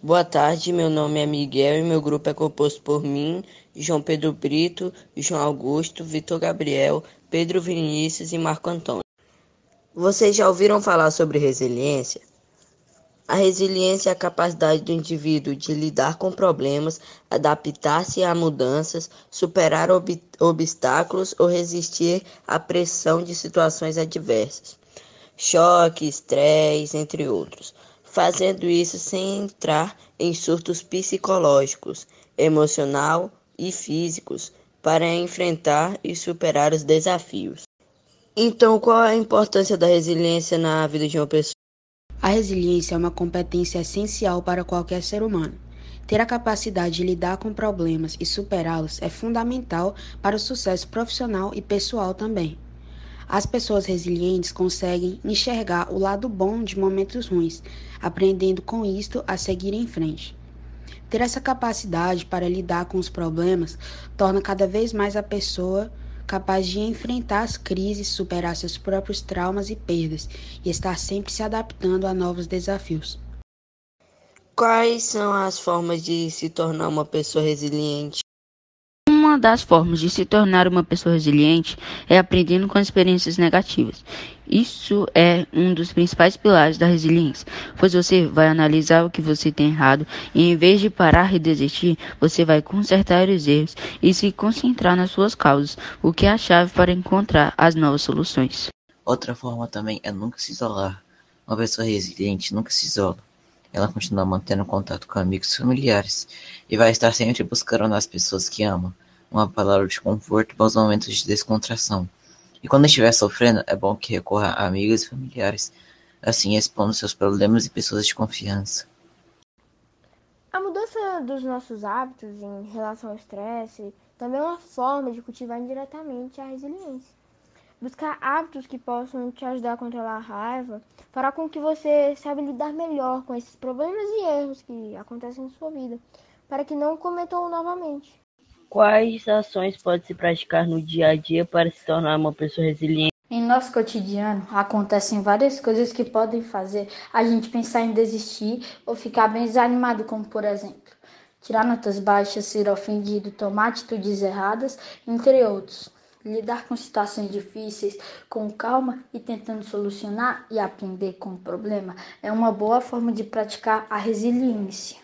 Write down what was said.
Boa tarde, meu nome é Miguel e meu grupo é composto por mim, João Pedro Brito, João Augusto, Vitor Gabriel, Pedro Vinícius e Marco Antônio. Vocês já ouviram falar sobre resiliência? A resiliência é a capacidade do indivíduo de lidar com problemas, adaptar-se a mudanças, superar ob obstáculos ou resistir à pressão de situações adversas, choque, estresse, entre outros, fazendo isso sem entrar em surtos psicológicos, emocional e físicos para enfrentar e superar os desafios. Então, qual é a importância da resiliência na vida de uma pessoa? A resiliência é uma competência essencial para qualquer ser humano. Ter a capacidade de lidar com problemas e superá-los é fundamental para o sucesso profissional e pessoal também. As pessoas resilientes conseguem enxergar o lado bom de momentos ruins, aprendendo com isto a seguir em frente. Ter essa capacidade para lidar com os problemas torna cada vez mais a pessoa capaz de enfrentar as crises, superar seus próprios traumas e perdas e estar sempre se adaptando a novos desafios. Quais são as formas de se tornar uma pessoa resiliente? Uma das formas de se tornar uma pessoa resiliente é aprendendo com experiências negativas. Isso é um dos principais pilares da resiliência, pois você vai analisar o que você tem errado e, em vez de parar e desistir, você vai consertar os erros e se concentrar nas suas causas, o que é a chave para encontrar as novas soluções. Outra forma também é nunca se isolar. Uma pessoa resiliente nunca se isola. Ela continua mantendo contato com amigos familiares e vai estar sempre buscando nas pessoas que ama uma palavra de conforto para os momentos de descontração. E quando estiver sofrendo, é bom que recorra a amigos e familiares, assim expondo seus problemas e pessoas de confiança. A mudança dos nossos hábitos em relação ao estresse também é uma forma de cultivar indiretamente a resiliência. Buscar hábitos que possam te ajudar a controlar a raiva fará com que você saiba lidar melhor com esses problemas e erros que acontecem na sua vida, para que não cometam novamente. Quais ações pode-se praticar no dia a dia para se tornar uma pessoa resiliente? Em nosso cotidiano, acontecem várias coisas que podem fazer a gente pensar em desistir ou ficar bem desanimado, como por exemplo, tirar notas baixas, ser ofendido, tomar atitudes erradas, entre outros. Lidar com situações difíceis com calma e tentando solucionar e aprender com o problema é uma boa forma de praticar a resiliência.